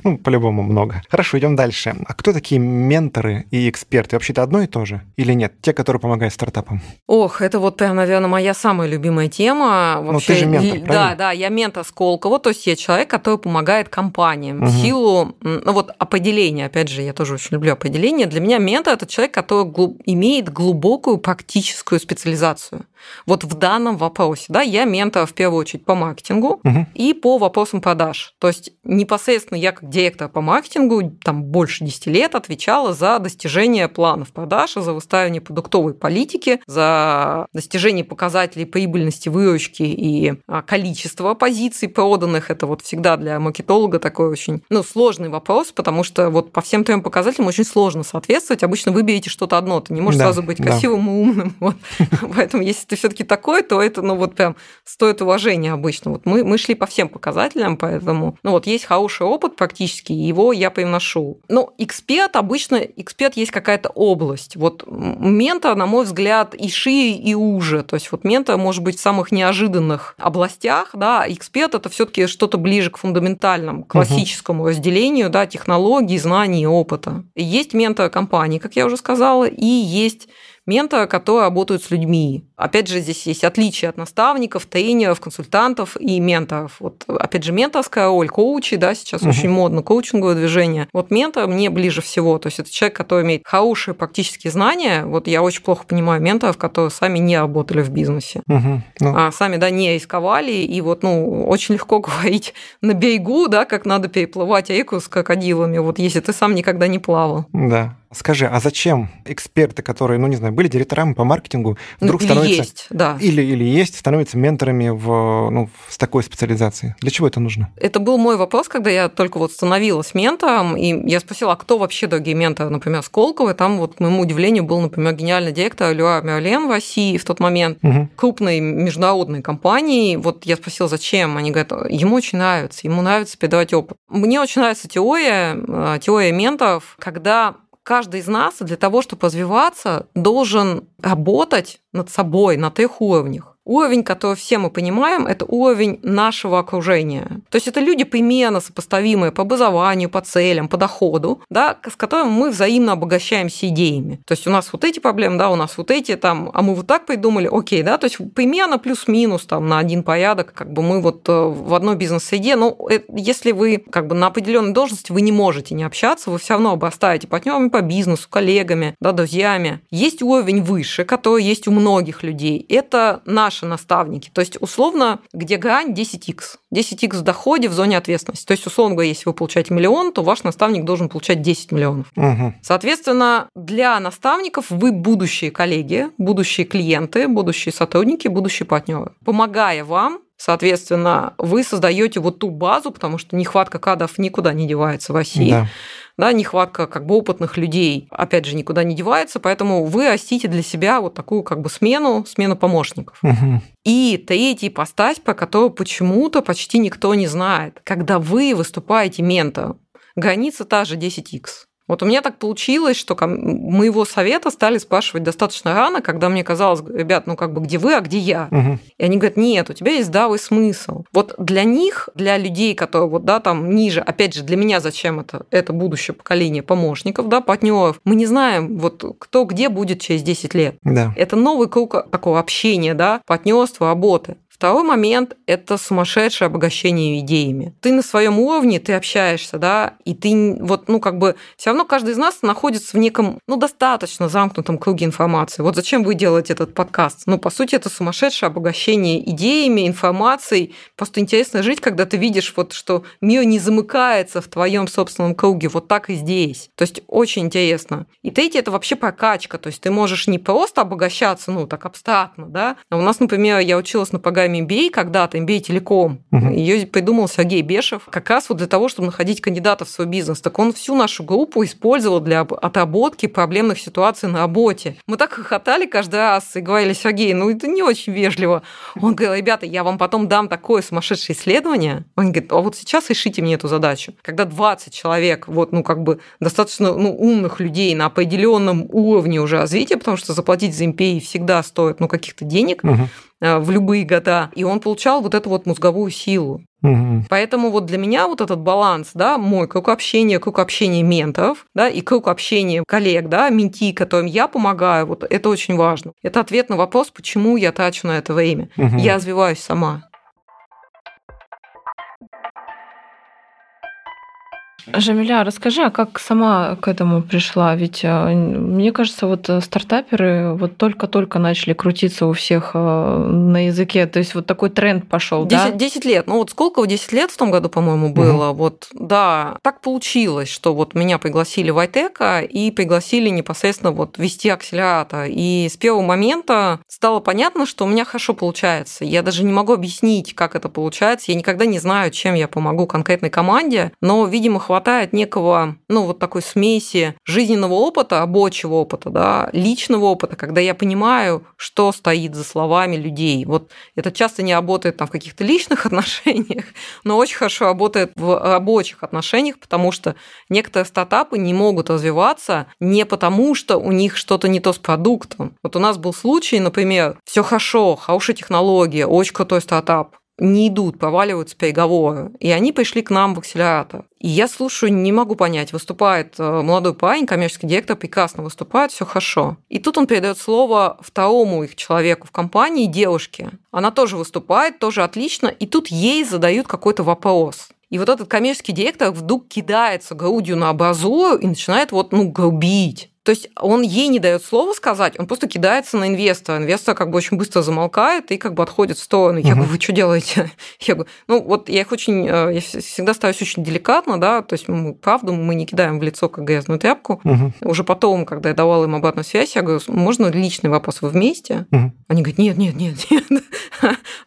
Ну, по-любому много. Хорошо, идем дальше. А кто такие менторы и эксперты? Вообще-то одно и то же? Или нет? Те, которые помогают стартапам? Ох, это вот прям, наверное, моя самая любимая тема. Вообще, ну, ты же ментор, правильно? Да, да, я ментор Сколково, то есть я человек, который помогает компаниям угу. в силу, ну вот определения, опять же, я тоже очень люблю определение. Для меня ментор – это человек, который имеет глубокую практическую специализацию. Вот в данном вопросе, да, я ментор в первую очередь по маркетингу угу. и по вопросам продаж. То есть непосредственно я как директор по маркетингу там больше 10 лет отвечала за достижение планов продаж, за выставление продуктовой политики, за достижение показателей прибыльности выручки и а, количества позиций проданных. Это вот всегда для маркетолога такой очень ну, сложный вопрос, потому что вот по всем трем показателям очень сложно соответствовать. Обычно выберете что-то одно, ты не можешь да, сразу быть красивым да. и умным. Вот. Поэтому если ты все-таки такой, то это, ну вот прям стоит уважения обычно. Вот мы, мы шли по всем показателям, поэтому, ну вот есть хороший опыт практически, его я привношу. Но эксперт, обычно эксперт есть какая-то область. Вот мента, на мой взгляд, и шире, и уже. То есть вот мента может быть в самых неожиданных областях, да, эксперт это все-таки что-то ближе к фундаментальному, классическому угу. разделению, да, технологий, знаний и опыта. Есть мента компании, как я уже сказала, и есть ментора, которые работают с людьми. Опять же, здесь есть отличие от наставников, тренеров, консультантов и менторов. Вот, опять же, менторская роль, коучи, да, сейчас угу. очень модно, коучинговое движение. Вот ментор мне ближе всего. То есть это человек, который имеет хорошие практические знания. Вот я очень плохо понимаю менторов, которые сами не работали в бизнесе. Угу. Ну. А сами, да, не рисковали. И вот, ну, очень легко говорить на берегу, да, как надо переплывать реку с крокодилами, вот если ты сам никогда не плавал. Да. Скажи, а зачем эксперты, которые, ну не знаю, были директорами по маркетингу, ну, вдруг ну, или становятся есть, да. или или есть становятся менторами в ну с такой специализацией? Для чего это нужно? Это был мой вопрос, когда я только вот становилась ментором, и я спросила, а кто вообще другие менторы, например, Сколково, там вот к моему удивлению был, например, генеральный директор Люа Мерлен в России в тот момент, угу. крупной международной компании. Вот я спросила, зачем? Они говорят, ему очень нравится, ему нравится передавать опыт. Мне очень нравится теория, э, теория менторов, когда каждый из нас для того, чтобы развиваться, должен работать над собой на трех уровнях. Уровень, который все мы понимаем, это уровень нашего окружения. То есть это люди примерно сопоставимые по образованию, по целям, по доходу, да, с которым мы взаимно обогащаемся идеями. То есть у нас вот эти проблемы, да, у нас вот эти там, а мы вот так придумали, окей, да, то есть примерно плюс-минус там на один порядок, как бы мы вот э, в одной бизнес-среде, но ну, если вы как бы на определенной должности, вы не можете не общаться, вы все равно обрастаете партнерами по бизнесу, коллегами, да, друзьями. Есть уровень выше, который есть у многих людей. Это наш наши наставники. То есть, условно, где грань 10x. 10x в доходе в зоне ответственности. То есть, условно говоря, если вы получаете миллион, то ваш наставник должен получать 10 миллионов. Угу. Соответственно, для наставников вы будущие коллеги, будущие клиенты, будущие сотрудники, будущие партнеры. Помогая вам Соответственно, вы создаете вот ту базу, потому что нехватка кадров никуда не девается в России. Да да, нехватка как бы опытных людей, опять же, никуда не девается, поэтому вы остите для себя вот такую как бы смену, смену помощников. Угу. И третий ипостась, по которой почему-то почти никто не знает. Когда вы выступаете мента, граница та же 10х. Вот у меня так получилось, что моего совета стали спрашивать достаточно рано, когда мне казалось, ребят, ну как бы где вы, а где я? Угу. И они говорят, нет, у тебя есть здравый смысл. Вот для них, для людей, которые вот, да, там ниже, опять же, для меня зачем это? Это будущее поколение помощников, да, партнеров. Мы не знаем, вот кто где будет через 10 лет. Да. Это новый круг такого общения, да, партнерства, работы. Второй момент – это сумасшедшее обогащение идеями. Ты на своем уровне, ты общаешься, да, и ты вот, ну, как бы, все равно каждый из нас находится в неком, ну, достаточно замкнутом круге информации. Вот зачем вы делаете этот подкаст? Ну, по сути, это сумасшедшее обогащение идеями, информацией. Просто интересно жить, когда ты видишь, вот, что мир не замыкается в твоем собственном круге, вот так и здесь. То есть очень интересно. И третье – это вообще прокачка. То есть ты можешь не просто обогащаться, ну, так абстрактно, да. А у нас, например, я училась на программе программе MBA когда-то, MBA Телеком. Угу. Ее придумал Сергей Бешев как раз вот для того, чтобы находить кандидатов в свой бизнес. Так он всю нашу группу использовал для отработки проблемных ситуаций на работе. Мы так хохотали каждый раз и говорили, Сергей, ну это не очень вежливо. Он говорил, ребята, я вам потом дам такое сумасшедшее исследование. Он говорит, а вот сейчас решите мне эту задачу. Когда 20 человек, вот, ну, как бы достаточно ну, умных людей на определенном уровне уже развития, потому что заплатить за MPA всегда стоит, ну, каких-то денег, угу. Э, в любые года, и он получал вот эту вот мозговую силу. Угу. Поэтому вот для меня вот этот баланс, да, мой круг общения, круг общения ментов, да, и круг общения коллег, да, менти, которым я помогаю, вот это очень важно. Это ответ на вопрос, почему я трачу на это время. Угу. Я развиваюсь сама. Жамиля, расскажи, а как сама к этому пришла? Ведь э, мне кажется, вот э, стартаперы вот только-только начали крутиться у всех э, на языке. То есть вот такой тренд пошел, 10, да? 10 лет. Ну вот сколько в 10 лет в том году, по-моему, было. Угу. Вот, да, так получилось, что вот меня пригласили в Айтека и пригласили непосредственно вот вести акселератор. И с первого момента стало понятно, что у меня хорошо получается. Я даже не могу объяснить, как это получается. Я никогда не знаю, чем я помогу конкретной команде, но, видимо, хватает некого, ну, вот такой смеси жизненного опыта, рабочего опыта, да, личного опыта, когда я понимаю, что стоит за словами людей. Вот это часто не работает там в каких-то личных отношениях, но очень хорошо работает в рабочих отношениях, потому что некоторые стартапы не могут развиваться не потому, что у них что-то не то с продуктом. Вот у нас был случай, например, все хорошо, хорошая технология, очень крутой стартап, не идут, проваливаются переговоры. И они пришли к нам в акселератор. И я слушаю, не могу понять, выступает э, молодой парень, коммерческий директор, прекрасно выступает, все хорошо. И тут он передает слово второму их человеку в компании, девушке. Она тоже выступает, тоже отлично, и тут ей задают какой-то вопрос. И вот этот коммерческий директор вдруг кидается грудью на образую и начинает вот, ну, грубить. То есть он ей не дает слова сказать, он просто кидается на инвестора. Инвестор как бы очень быстро замолкает и как бы отходит в сторону. Я говорю, вы что делаете? Я говорю, ну вот я их очень, э, я всегда стараюсь очень деликатно, да, то есть мы, правда, мы не кидаем в лицо как грязную тряпку. Угу. Уже потом, когда я давала им обратную связь, я говорю, можно личный вопрос, вы вместе? Угу. Они говорят, нет, нет, нет, нет.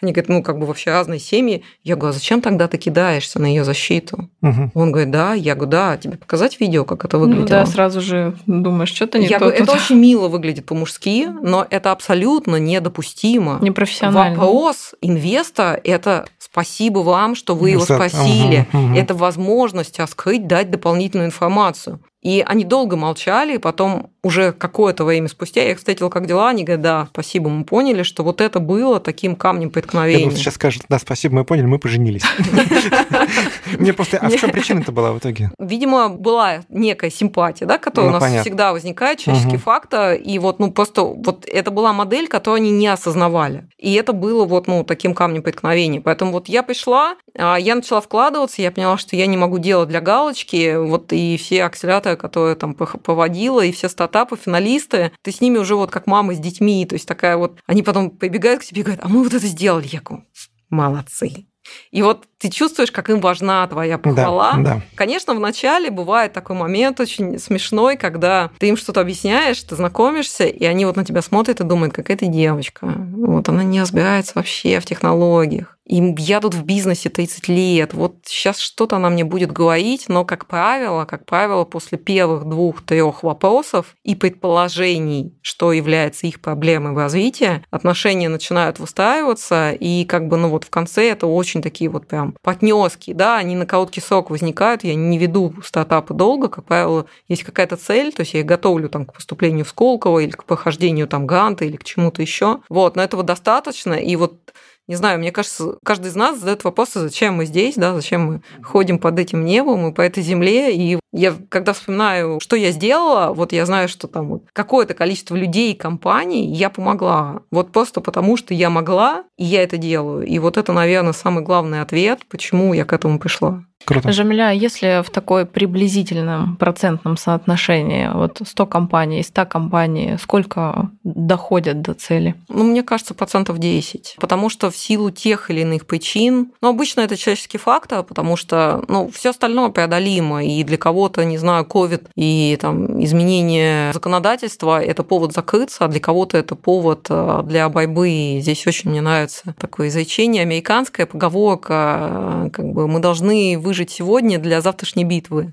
Они говорят, ну как бы вообще разные семьи. Я говорю, а зачем тогда ты кидаешься на ее защиту? Угу. Он говорит, да. Я говорю, да, тебе показать видео, как это выглядит? Ну, да, сразу же думаешь, думаешь, что-то не Я то. Говорю, это очень мило выглядит по-мужски, но это абсолютно недопустимо. Непрофессионально. Вопрос инвеста – это спасибо вам, что вы его спасили. Ага, ага. Это возможность открыть, дать дополнительную информацию. И они долго молчали, и потом уже какое-то время спустя я их встретила, как дела, они говорят, да, спасибо, мы поняли, что вот это было таким камнем преткновения. Я думаю, сейчас скажут, да, спасибо, мы поняли, мы поженились. Мне просто, а в чем причина-то была в итоге? Видимо, была некая симпатия, да, которая ну, у нас всегда возникает, человеческий фактор, и вот, ну, просто вот это была модель, которую они не осознавали. И это было вот, ну, таким камнем преткновения. Поэтому вот я пришла, а, я начала вкладываться, я поняла, что я не могу делать для галочки, вот и все акселераторы, которые там поводила, и все стартапы, финалисты, ты с ними уже вот как мама с детьми, то есть такая вот, они потом побегают к тебе и говорят, а мы вот это сделали, я говорю, молодцы. И вот ты чувствуешь, как им важна твоя похвала. Да, да. Конечно, в начале бывает такой момент очень смешной, когда ты им что-то объясняешь, ты знакомишься, и они вот на тебя смотрят и думают, какая ты девочка. Вот она не разбирается вообще в технологиях. И я тут в бизнесе 30 лет. Вот сейчас что-то она мне будет говорить, но, как правило, как правило, после первых двух-трех вопросов и предположений, что является их проблемой в развитии, отношения начинают выстраиваться, и как бы, ну вот в конце это очень такие вот прям партнерские, да, они на короткий срок возникают. Я не веду стартапы долго, как правило, есть какая-то цель, то есть я их готовлю там к поступлению в Сколково или к прохождению там гранта или к чему-то еще. Вот, но этого достаточно, и вот не знаю, мне кажется, каждый из нас задает вопросы, зачем мы здесь, да, зачем мы ходим под этим небом и по этой земле. И я, когда вспоминаю, что я сделала, вот я знаю, что там какое-то количество людей и компаний я помогла. Вот просто потому, что я могла, и я это делаю. И вот это, наверное, самый главный ответ, почему я к этому пришла. Круто. Жамиля, если в такой приблизительном процентном соотношении, вот 100 компаний, 100 компаний, сколько доходят до цели? Ну, мне кажется, процентов 10. Потому что в силу тех или иных причин, ну, обычно это человеческий фактор, потому что, ну, все остальное преодолимо, и для кого-то, не знаю, COVID и там изменение законодательства – это повод закрыться, а для кого-то это повод э, для борьбы. И здесь очень мне нравится такое изречение американское, поговорка, э, как бы мы должны выжить сегодня для завтрашней битвы.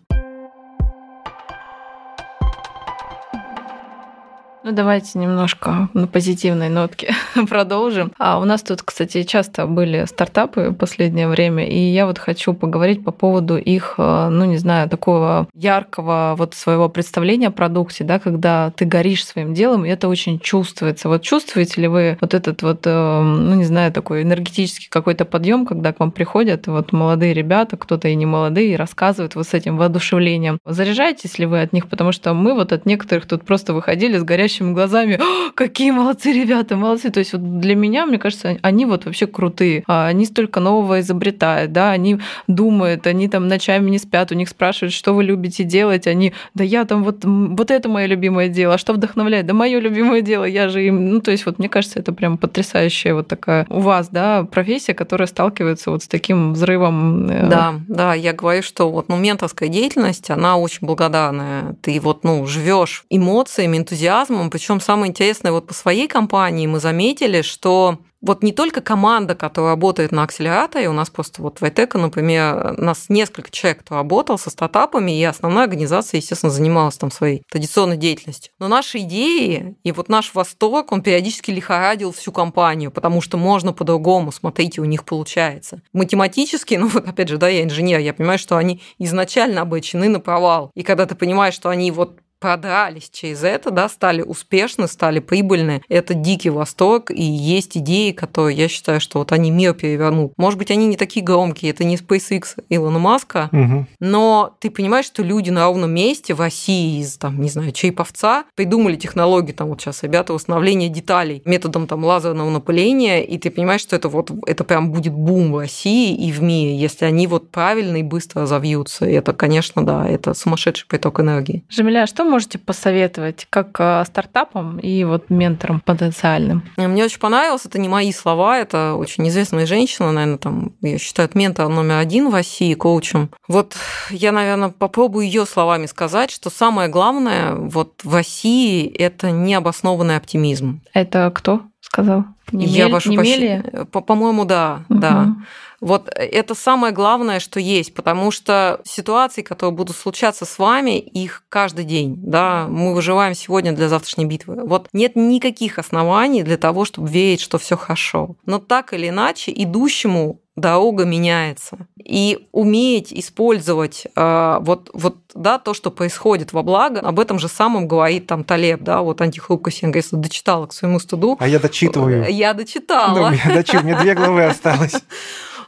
Ну, давайте немножко на позитивной нотке продолжим. А у нас тут, кстати, часто были стартапы в последнее время, и я вот хочу поговорить по поводу их, э, ну, не знаю, такого яркого вот своего представления о продукте, да, когда ты горишь своим делом, и это очень чувствуется. Вот чувствуете ли вы вот этот вот, э, ну, не знаю, такой энергетический какой-то подъем, когда к вам приходят вот молодые ребята, кто-то и не молодые, и рассказывают вот с этим воодушевлением. Заряжаетесь ли вы от них? Потому что мы вот от некоторых тут просто выходили с горящим горящими глазами, какие молодцы ребята, молодцы. То есть вот для меня, мне кажется, они вот вообще крутые. А, они столько нового изобретают, да, они думают, они там ночами не спят, у них спрашивают, что вы любите делать, они, да я там вот, вот это мое любимое дело, а что вдохновляет? Да мое любимое дело, я же им, ну то есть вот мне кажется, это прям потрясающая вот такая у вас, да, профессия, которая сталкивается вот с таким взрывом. Э, да, да, я говорю, что вот ну, менторская деятельность, она очень благодарная. Ты вот, ну, живешь эмоциями, энтузиазмом, по-разному. Причем самое интересное, вот по своей компании мы заметили, что вот не только команда, которая работает на акселераторе, у нас просто вот в iTech, например, нас несколько человек, кто работал со стартапами, и основная организация, естественно, занималась там своей традиционной деятельностью. Но наши идеи и вот наш восторг, он периодически лихорадил всю компанию, потому что можно по-другому, смотрите, у них получается. Математически, ну вот опять же, да, я инженер, я понимаю, что они изначально обречены на провал. И когда ты понимаешь, что они вот продались через это, да, стали успешны, стали прибыльны. Это дикий восторг, и есть идеи, которые я считаю, что вот они мир перевернут. Может быть, они не такие громкие, это не SpaceX Илона Маска, угу. но ты понимаешь, что люди на ровном месте в России из, там, не знаю, Чайповца придумали технологии, там вот сейчас ребята, восстановления деталей методом там лазерного напыления, и ты понимаешь, что это вот, это прям будет бум в России и в мире, если они вот правильно и быстро разовьются. И это, конечно, да, это сумасшедший приток энергии. Жемеля, что можете посоветовать как э, стартапам и вот менторам потенциальным? Мне очень понравилось, это не мои слова, это очень известная женщина, наверное, там, я считаю, ментор номер один в России, коучем. Вот я, наверное, попробую ее словами сказать, что самое главное вот в России это необоснованный оптимизм. Это кто сказал? Не я прошу прощения. По-моему, да, угу. да. Вот это самое главное, что есть, потому что ситуации, которые будут случаться с вами, их каждый день, да, мы выживаем сегодня для завтрашней битвы. Вот нет никаких оснований для того, чтобы верить, что все хорошо. Но так или иначе, идущему дорога меняется. И уметь использовать э, вот, вот, да, то, что происходит во благо, об этом же самом говорит там Талеб, да, вот антихрупкость, я, говорит, дочитала к своему студу. А я дочитываю. Я дочитала. Ну, я дочитываю, мне две главы осталось.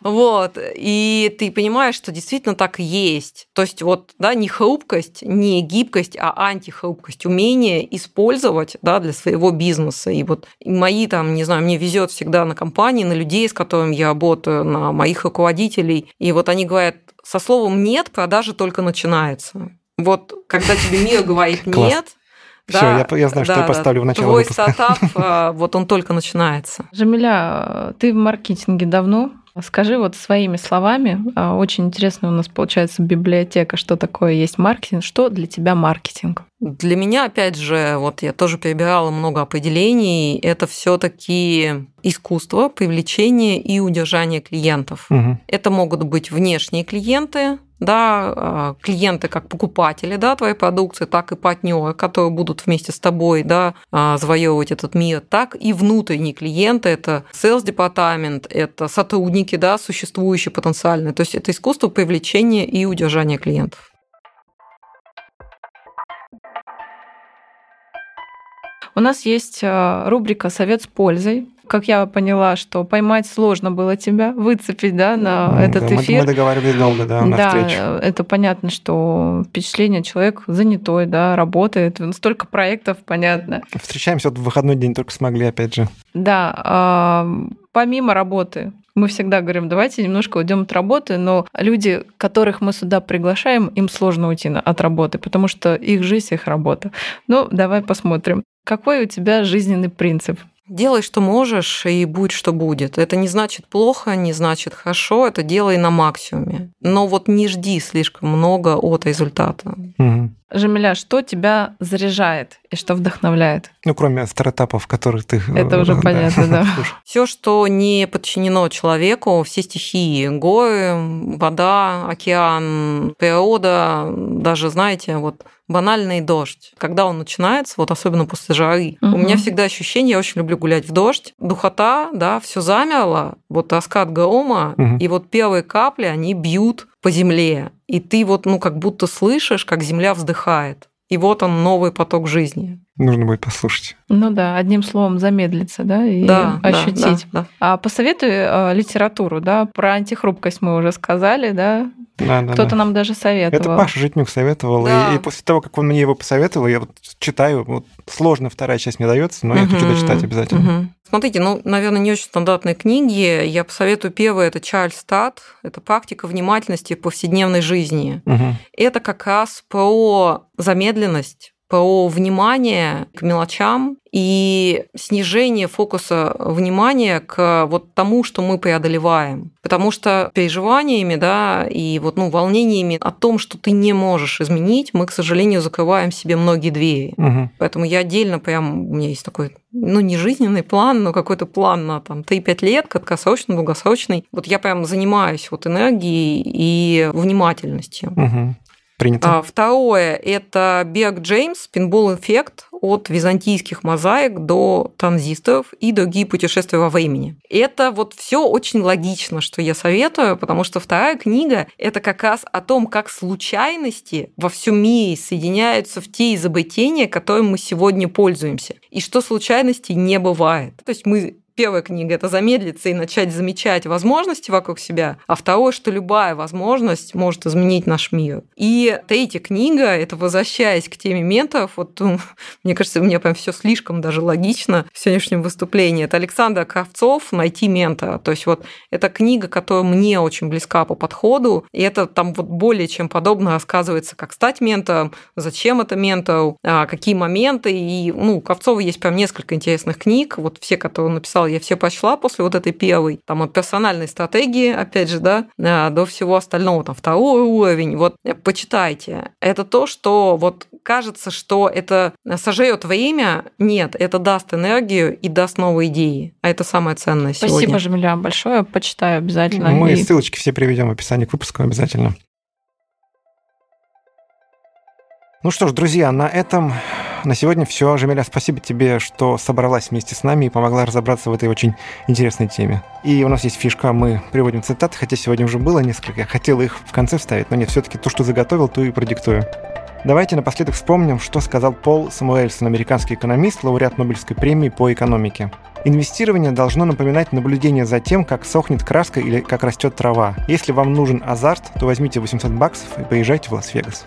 Вот. И ты понимаешь, что действительно так и есть. То есть вот, да, не хрупкость, не гибкость, а антихрупкость. Умение использовать, да, для своего бизнеса. И вот мои там, не знаю, мне везет всегда на компании, на людей, с которыми я работаю, на моих руководителей. И вот они говорят, со словом «нет» продажи только начинается. Вот когда тебе мир говорит «нет», все, да, я, я знаю, да, что я поставлю да. в начало Твой выпуска. стартап, а, вот он только начинается. Жамиля, ты в маркетинге давно? Скажи вот своими словами, а, очень интересно у нас получается библиотека, что такое есть маркетинг, что для тебя маркетинг? Для меня, опять же, вот я тоже перебирала много определений, это все таки искусство привлечения и удержания клиентов. Угу. Это могут быть внешние клиенты, да, а, клиенты как покупатели да, твоей продукции, так и партнеры, которые будут вместе с тобой да, а, завоевывать этот мир, так и внутренние клиенты, это sales департамент, это сотрудники, да, существующие потенциальные. То есть это искусство привлечения и удержания клиентов. У нас есть а, рубрика «Совет с пользой» как я поняла, что поймать сложно было тебя, выцепить, да, на ну, этот да, эфир. Мы договаривались долго, да, на да, встречу. это понятно, что впечатление человек занятой, да, работает, столько проектов, понятно. Встречаемся вот в выходной день, только смогли, опять же. Да, помимо работы, мы всегда говорим, давайте немножко уйдем от работы, но люди, которых мы сюда приглашаем, им сложно уйти от работы, потому что их жизнь, их работа. Ну, давай посмотрим. Какой у тебя жизненный принцип? Делай, что можешь, и будь, что будет. Это не значит плохо, не значит хорошо, это делай на максимуме. Но вот не жди слишком много от результата. Угу. Жемеля, что тебя заряжает и что вдохновляет? Ну, кроме стартапов, которых ты... Это уже понятно, да. Все, что не подчинено человеку, все стихии, горы, вода, океан, природа, даже, знаете, вот банальный дождь. Когда он начинается, вот особенно после жары, угу. у меня всегда ощущение, я очень люблю гулять в дождь, духота, да, все замерло, вот раскат грома, угу. и вот первые капли, они бьют по земле, и ты вот, ну, как будто слышишь, как земля вздыхает. И вот он, новый поток жизни. Нужно будет послушать. Ну да, одним словом замедлиться, да, и да, ощутить. Да, да, да. А посоветуй э, литературу, да, про антихрупкость мы уже сказали, да, да, да, Кто-то да. нам даже советовал. Это Паша Житнюк советовал. Да. И, и после того, как он мне его посоветовал, я вот читаю. Вот сложно вторая часть мне дается, но угу, я хочу дочитать обязательно. Угу. Смотрите, ну, наверное, не очень стандартные книги. Я посоветую первое, это Чарльз Стат. Это практика внимательности в повседневной жизни. Угу. Это как раз про замедленность, про внимание к мелочам и снижение фокуса внимания к вот тому, что мы преодолеваем. Потому что переживаниями, да, и вот, ну, волнениями о том, что ты не можешь изменить, мы, к сожалению, закрываем себе многие двери. Угу. Поэтому я отдельно прям, у меня есть такой, ну, не жизненный план, но какой-то план на там 3-5 лет, краткосрочный, долгосрочный. Вот я прям занимаюсь вот энергией и внимательностью. Угу. Принято. А, второе – это Берг Джеймс, пинбол эффект от византийских мозаик до транзисторов и другие путешествия во времени. Это вот все очень логично, что я советую, потому что вторая книга – это как раз о том, как случайности во всем мире соединяются в те изобретения, которыми мы сегодня пользуемся, и что случайностей не бывает. То есть мы Первая книга – это замедлиться и начать замечать возможности вокруг себя, а второе, что любая возможность может изменить наш мир. И третья книга – это возвращаясь к теме менторов, вот ну, мне кажется, у меня прям все слишком даже логично в сегодняшнем выступлении. Это Александр Кравцов «Найти ментора». То есть вот это книга, которая мне очень близка по подходу, и это там вот более чем подобно рассказывается, как стать ментором, зачем это ментор, а, какие моменты. И ну, у Кравцова есть прям несколько интересных книг, вот все, которые он написал я все пошла после вот этой первой, там, от персональной стратегии, опять же, да, э, до всего остального, там, второй уровень, вот, э, почитайте. Это то, что вот кажется, что это сожрет время, нет, это даст энергию и даст новые идеи, а это самое ценное Спасибо, сегодня. Спасибо, Жемля, большое, почитаю обязательно. Мы и... ссылочки все приведем в описании к выпуску обязательно. Ну что ж, друзья, на этом на сегодня все. Жемеля, спасибо тебе, что собралась вместе с нами и помогла разобраться в этой очень интересной теме. И у нас есть фишка, мы приводим цитаты, хотя сегодня уже было несколько. Я хотел их в конце вставить, но нет, все-таки то, что заготовил, то и продиктую. Давайте напоследок вспомним, что сказал Пол Самуэльсон, американский экономист, лауреат Нобелевской премии по экономике. Инвестирование должно напоминать наблюдение за тем, как сохнет краска или как растет трава. Если вам нужен азарт, то возьмите 800 баксов и поезжайте в Лас-Вегас.